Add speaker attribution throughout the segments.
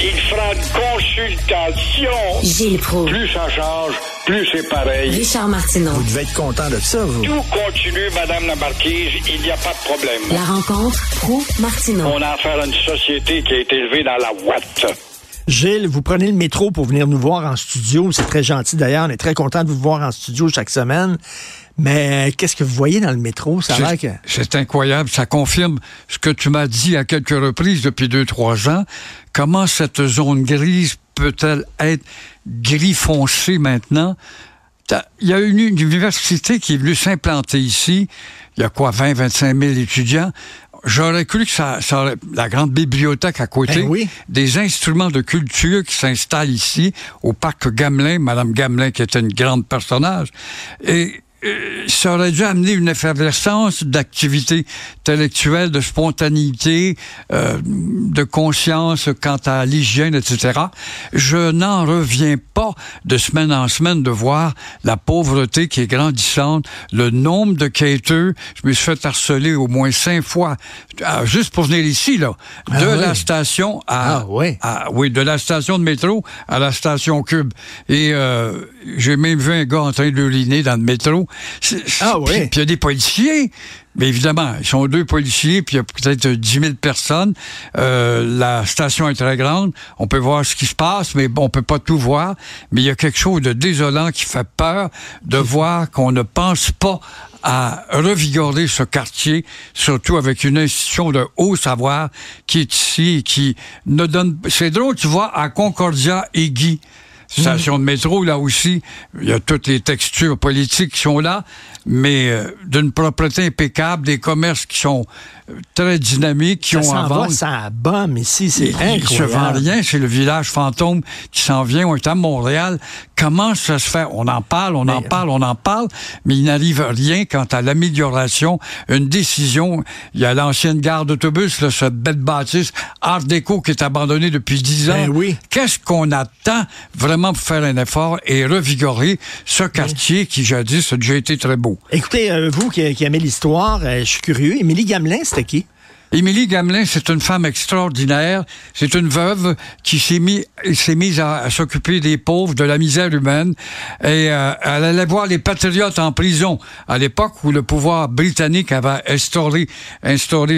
Speaker 1: Il fera une consultation.
Speaker 2: Gilles Pro.
Speaker 1: Plus ça change, plus c'est pareil.
Speaker 2: Richard Martineau.
Speaker 3: Vous devez être content de ça, vous.
Speaker 1: Tout continue, Madame la Marquise, il n'y a pas de problème.
Speaker 2: La rencontre Pro-Martineau.
Speaker 1: On a affaire à une société qui a été élevée dans la ouate.
Speaker 3: Gilles, vous prenez le métro pour venir nous voir en studio. C'est très gentil d'ailleurs. On est très content de vous voir en studio chaque semaine. Mais qu'est-ce que vous voyez dans le métro? Ça a que...
Speaker 4: C'est incroyable. Ça confirme ce que tu m'as dit à quelques reprises depuis deux, trois ans. Comment cette zone grise peut-elle être gris foncé maintenant? Il y a une université qui est venue s'implanter ici. Il y a quoi, 20, 25 000 étudiants. J'aurais cru que ça, ça aurait, la grande bibliothèque à côté,
Speaker 3: Ben oui.
Speaker 4: des instruments de culture qui s'installent ici au parc Gamelin, Madame Gamelin qui était une grande personnage, et ça aurait dû amener une effervescence d'activité intellectuelle, de spontanéité, euh, de conscience quant à l'hygiène, etc. Je n'en reviens pas de semaine en semaine de voir la pauvreté qui est grandissante, le nombre de quêteux. Je me suis fait harceler au moins cinq fois, ah, juste pour venir ici, là,
Speaker 3: Ah
Speaker 4: de
Speaker 3: oui.
Speaker 4: la station à,
Speaker 3: Ah oui.
Speaker 4: à- oui, de la station de métro à la station Cube. Et euh, j'ai même vu un gars en train d'uriner dans le métro.
Speaker 3: Ah oui.
Speaker 4: Puis il y a des policiers. Mais évidemment, ils sont deux policiers, puis il y a peut-être 10 000 personnes. Euh, la station est très grande. On peut voir ce qui se passe, mais bon, on peut pas tout voir. Mais il y a quelque chose de désolant qui fait peur de voir qu'on ne pense pas à revigorer ce quartier, surtout avec une institution de haut savoir qui est ici, et qui ne donne... C'est drôle, tu vois, à Concordia et Guy, station de métro, là aussi, il y a toutes les textures politiques qui sont là, mais euh, d'une propreté impeccable, des commerces qui sont euh, très dynamiques, qui
Speaker 3: Ça
Speaker 4: ont à
Speaker 3: va,
Speaker 4: vendre.
Speaker 3: ça bombe ici. C'est
Speaker 4: Il se vend
Speaker 3: incroyable.
Speaker 4: rien, c'est le village fantôme qui s'en vient. On est à Montréal. Comment ça se fait? On en parle, on en parle, on en parle, mais il n'arrive rien quant à l'amélioration. Une décision. Il y a l'ancienne gare d'autobus, là, cette belle bâtisse Art déco qui est abandonnée depuis dix ans.
Speaker 3: Ben oui.
Speaker 4: Qu'est-ce qu'on attend vraiment pour faire un effort et revigorer ce quartier qui jadis a déjà été très beau?
Speaker 3: Écoutez, euh, vous qui, aimez l'histoire, euh, je suis curieux. Émilie Gamelin, c'était qui?
Speaker 4: Émilie Gamelin, c'est une femme extraordinaire. C'est une veuve qui s'est mis, s'est mise à, s'occuper des pauvres, de la misère humaine. Et euh, elle allait voir les patriotes en prison à l'époque où le pouvoir britannique avait instauré,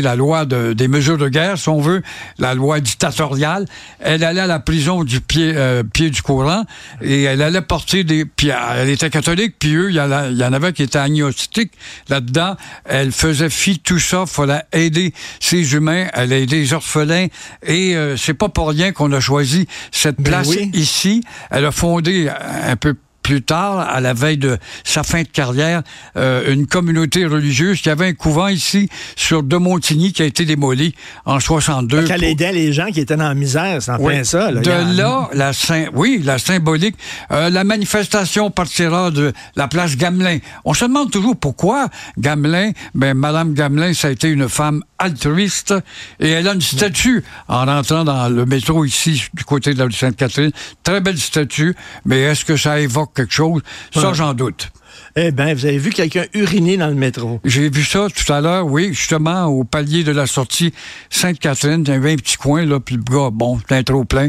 Speaker 4: la loi de- des mesures de guerre, si on veut, la loi dictatoriale. Elle allait à la prison du pied, euh, du courant et elle allait porter des... Puis elle était catholique, puis eux, il y, en il avait qui étaient agnostiques là-dedans. Elle faisait fi tout ça, fallait aider ces humains, elle a aidé les orphelins et euh, c'est pas pour rien qu'on a choisi cette
Speaker 3: Ben
Speaker 4: place
Speaker 3: oui.
Speaker 4: ici. Elle a fondé un peu plus tard, à la veille de sa fin de carrière, euh, une communauté religieuse qui avait un couvent ici sur De Montigny qui a été démoli en 62.
Speaker 3: Qu'elle
Speaker 4: pour-
Speaker 3: aidait les gens qui étaient dans la misère, c'est en
Speaker 4: oui.
Speaker 3: plein ça. Là.
Speaker 4: De
Speaker 3: a-
Speaker 4: là, la oui, la symbolique. Euh, la manifestation partira de la place Gamelin. On se demande toujours pourquoi Gamelin. Ben, Madame Gamelin, ça a été une femme altruiste et elle a une statue en rentrant dans le métro ici du côté de la rue Sainte-Catherine. Très belle statue, mais est-ce que ça évoque quelque chose Ça,
Speaker 3: Ouais.
Speaker 4: j'en doute.
Speaker 3: Eh bien, vous avez vu quelqu'un uriner dans le métro.
Speaker 4: J'ai vu ça tout à l'heure, oui, justement, au palier de la sortie Sainte-Catherine. Il y avait un petit coin, là, puis le gars, bon, c'était trop plein.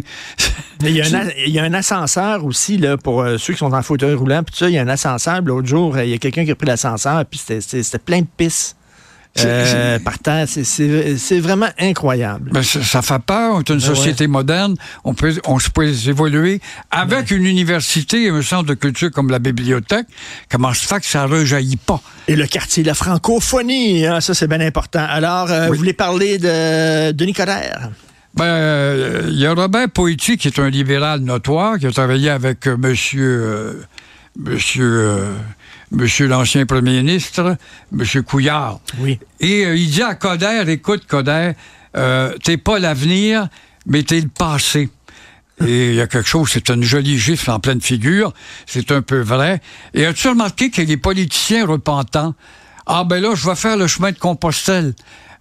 Speaker 3: Il y, a un, a- il y a un ascenseur aussi, là, pour euh, ceux qui sont en fauteuil roulant. Puis ça, il y a un ascenseur. L'autre jour, euh, il y a quelqu'un qui a pris l'ascenseur, puis c'était- plein de pisse. Euh, par terre. C'est- vraiment incroyable.
Speaker 4: Ben, ça, ça fait peur. On est une
Speaker 3: Ben
Speaker 4: société moderne. On peut, on se peut évoluer avec une université et un centre de culture comme la bibliothèque. Comment se fait que ça rejaillit pas?
Speaker 3: Et le quartier, la francophonie, hein, ça c'est bien important. Alors, euh, vous voulez parler de Denis Coderre?
Speaker 4: Ben, euh, il y a Robert Poitiers, qui est un libéral notoire, qui a travaillé avec monsieur, monsieur, monsieur l'ancien premier ministre, monsieur Couillard.
Speaker 3: Oui.
Speaker 4: Et euh, il dit à Coder, écoute, Coder, euh, t'es pas l'avenir, mais t'es le passé. Et il y a quelque chose, c'est une jolie gifle en pleine figure, c'est un peu vrai. Et as-tu remarqué que les politiciens repentants, ah ben là, je vais faire le chemin de Compostelle.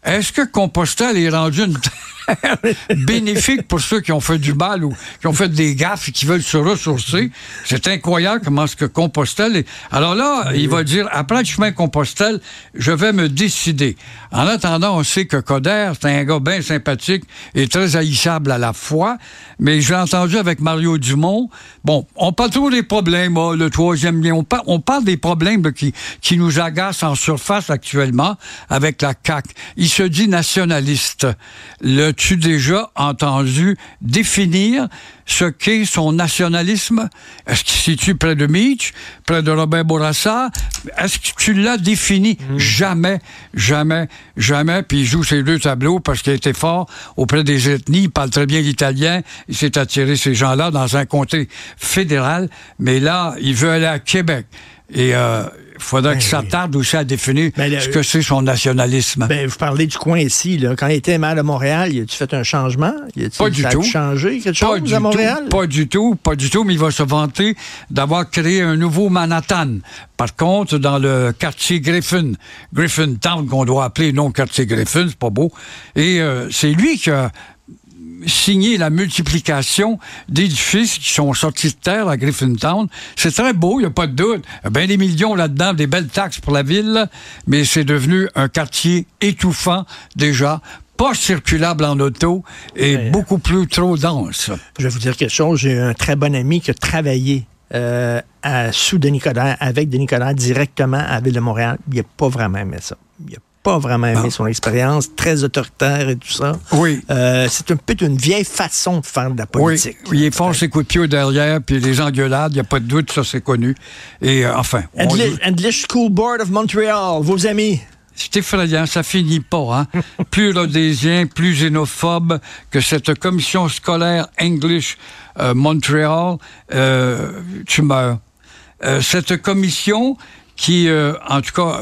Speaker 4: Est-ce que Compostelle est rendu une... bénéfique pour ceux qui ont fait du mal ou qui ont fait des gaffes et qui veulent se ressourcer. C'est incroyable comment ce que Compostelle est. Alors là, il va dire, après le chemin Compostelle, je vais me décider. En attendant, on sait que Coder, c'est un gars bien sympathique et très haïssable à la fois, mais j'ai entendu avec Mario Dumont, bon, on parle toujours des problèmes, oh, le troisième lien, on, par- on parle des problèmes qui, qui nous agacent en surface actuellement avec la CAQ. Il se dit nationaliste. L'as-tu déjà entendu définir ce qu'est son nationalisme? Est-ce qu'il se situe près de Mitch, près de Robert Bourassa? Est-ce que tu l'as défini? Jamais, jamais, jamais. Puis il joue ces deux tableaux parce qu'il été fort auprès des ethnies. Il parle très bien l'italien. Il s'est attiré ces gens-là dans un comté fédéral. Mais là, il veut aller à Québec. Et euh, il faudra qu'il s'attarde aussi à définir
Speaker 3: Ben, le-
Speaker 4: ce que c'est son nationalisme.
Speaker 3: Ben, vous parlez du coin ici. Là. Quand il était maire de Montréal, y a-tu fait un changement? Y a-t-il-
Speaker 4: Pas du
Speaker 3: a
Speaker 4: tout.
Speaker 3: changé quelque
Speaker 4: Pas
Speaker 3: chose
Speaker 4: du
Speaker 3: à Montréal?
Speaker 4: Tout, pas du tout, pas du tout, mais il va se vanter d'avoir créé un nouveau Manhattan. Par contre, dans le quartier Griffin, Griffin Town, qu'on doit appeler non quartier Griffin, c'est pas beau. Et euh, c'est lui qui a signé la multiplication d'édifices qui sont sortis de terre à Griffintown. C'est très beau, il n'y a pas de doute. Il y a bien des millions là-dedans, des belles taxes pour la ville, mais c'est devenu un quartier étouffant déjà, pas circulable en auto et
Speaker 3: Ouais.
Speaker 4: beaucoup plus trop dense.
Speaker 3: Je vais vous dire quelque chose. J'ai un très bon ami qui a travaillé euh, à, sous Denis Coderre, avec Denis Coderre, directement à la Ville de Montréal. Il n'a pas vraiment aimé ça. Il n'a pas vraiment aimé
Speaker 4: Ah.
Speaker 3: son expérience, très autoritaire et tout ça.
Speaker 4: Oui.
Speaker 3: Euh, c'est un peu une vieille façon de faire de la
Speaker 4: Oui,
Speaker 3: politique.
Speaker 4: il est fort ses coups de pied derrière, puis les engueulades, il n'y a pas de doute, ça c'est connu. Et euh, enfin, on-
Speaker 3: English, School Board of Montreal, vos amis.
Speaker 4: C'est effrayant, ça finit pas. Hein? plus rhodésien, plus xénophobe que cette commission scolaire English euh, Montréal, euh, tu meurs. Euh, cette commission qui, en tout cas,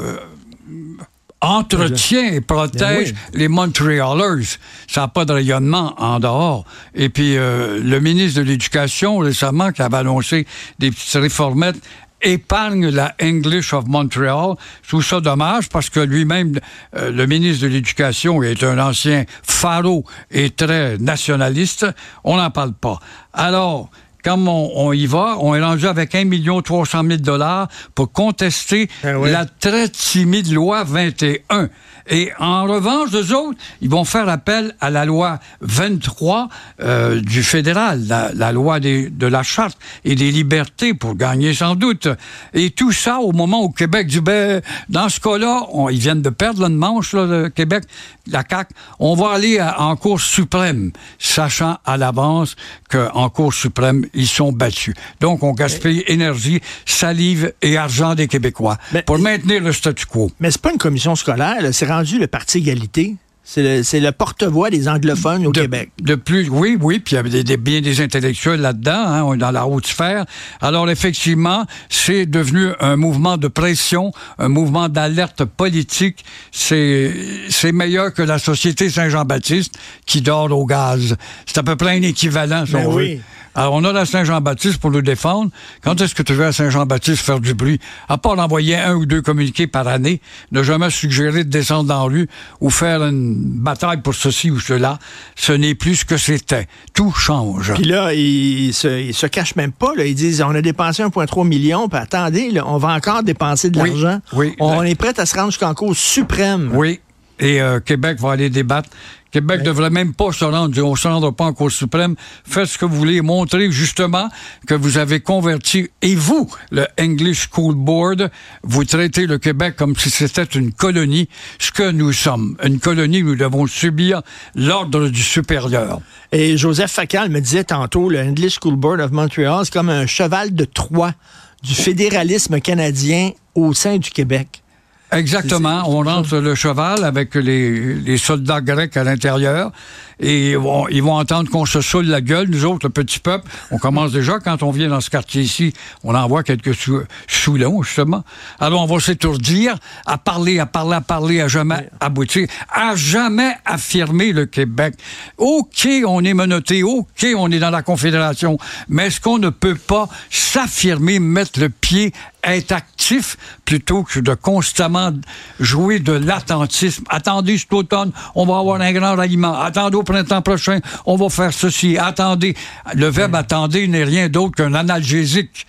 Speaker 4: entretient et protège
Speaker 3: Ben
Speaker 4: les Montrealers. Ça n'a pas de rayonnement en dehors. Et puis, euh, le ministre de l'Éducation, récemment, qui avait annoncé des petites réformettes, épargne la English of Montreal. Je trouve ça dommage parce que lui-même, euh, le ministre de l'Éducation, est un ancien pharaon et très nationaliste. On n'en parle pas. Alors, comme on, on y va, on est rendu avec 1 300 000 dollars pour contester
Speaker 3: ouais.
Speaker 4: la très timide loi 21. Et en revanche, eux autres, ils vont faire appel à la loi 23 euh, du fédéral, la, la loi des- de la charte et des libertés pour gagner sans doute. Et tout ça au moment où Québec dit, ben, dans ce cas-là, ils viennent de perdre là, une manche, là, le Québec, la CAQ, on va aller à- en Cour suprême, sachant à l'avance qu'en Cour suprême, ils sont battus. Donc, on gaspille énergie, salive et argent des Québécois
Speaker 3: Mais-
Speaker 4: pour maintenir le statu quo.
Speaker 3: Mais c'est pas une commission scolaire, c'est rendu le Parti égalité. C'est le, porte-voix des anglophones au
Speaker 4: de,
Speaker 3: Québec.
Speaker 4: De plus, oui, oui, puis il y avait des, des- bien des intellectuels là-dedans, hein, on est dans la haute sphère. Alors effectivement, c'est devenu un mouvement de pression, un mouvement d'alerte politique. C'est meilleur que la société Saint-Jean-Baptiste qui dort au gaz. C'est à peu près un équivalent, si
Speaker 3: Ben
Speaker 4: on veut. Alors, on a la Saint-Jean-Baptiste pour nous défendre. Quand est-ce que tu veux à Saint-Jean-Baptiste faire du bruit? À part d'envoyer un ou deux communiqués par année, ne jamais suggérer de descendre dans la rue ou faire une bataille pour ceci ou cela, ce n'est plus ce que c'était. Tout change.
Speaker 3: Puis là, ils se, ils se cachent même pas. Là. Ils disent on a dépensé 1,3 million, puis attendez, là, on va encore dépenser de
Speaker 4: Oui,
Speaker 3: l'argent.
Speaker 4: oui.
Speaker 3: On est prêt à se rendre jusqu'en cause suprême.
Speaker 4: Oui. Et euh, Québec va aller débattre. Québec devrait même pas se rendre, on ne se rendra pas en Cour suprême. Faites ce que vous voulez, montrez justement que vous avez converti, et vous, le English School Board, vous traitez le Québec comme si c'était une colonie, ce que nous sommes. Une colonie, nous devons subir l'ordre du supérieur.
Speaker 3: Et Joseph Facal me disait tantôt, le English School Board of Montreal, c'est comme un cheval de Troie du fédéralisme canadien au sein du Québec.
Speaker 4: Exactement. On rentre le cheval avec les, les soldats grecs à l'intérieur et ils vont, ils vont entendre qu'on se saoule la gueule. Nous autres, le petit peuple, on commence déjà quand on vient dans ce quartier ici, on envoie quelques sou soulons, justement. Alors, on va s'étourdir à parler, à parler, à parler, à jamais aboutir, à jamais affirmer le Québec. OK, on est menotté. OK, on est dans la Confédération. Mais est-ce qu'on ne peut pas s'affirmer, mettre le pied être actif plutôt que de constamment jouer de l'attentisme. Attendez cet automne, on va avoir un grand ralliement. Attendez au printemps prochain, on va faire ceci. Attendez. Le verbe attendez n'est rien d'autre qu'un analgésique.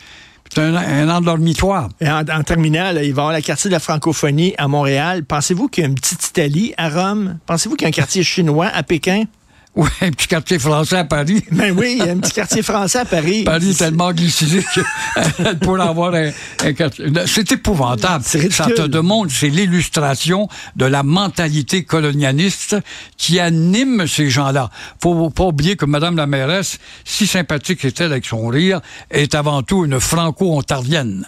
Speaker 4: C'est un, un endormitoire.
Speaker 3: Et en, en terminant, là, il va y avoir la quartier de la francophonie à Montréal. Pensez-vous qu'il y a une petite Italie à Rome? Pensez-vous qu'il y a un quartier chinois à Pékin?
Speaker 4: Oui, un petit quartier français à Paris.
Speaker 3: Ben oui, il y a un petit quartier français à Paris.
Speaker 4: Paris est tellement glycémique qu'elle pourrait avoir un, un quartier. C'est épouvantable. Ça te demande, c'est l'illustration de la mentalité colonialiste qui anime ces gens-là. Faut pas oublier que Madame la mairesse, si sympathique est-elle avec son rire, est avant tout une franco-ontarienne.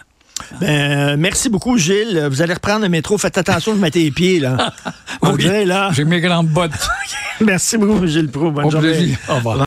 Speaker 3: Ben, euh, merci beaucoup, Gilles. Vous allez reprendre le métro. Faites attention, vous mettez les pieds, là.
Speaker 4: Oui. J'ai mes grandes bottes.
Speaker 3: Merci beaucoup, Gilles Pro. Bonne
Speaker 4: Au
Speaker 3: journée.
Speaker 4: plaisir. Au revoir.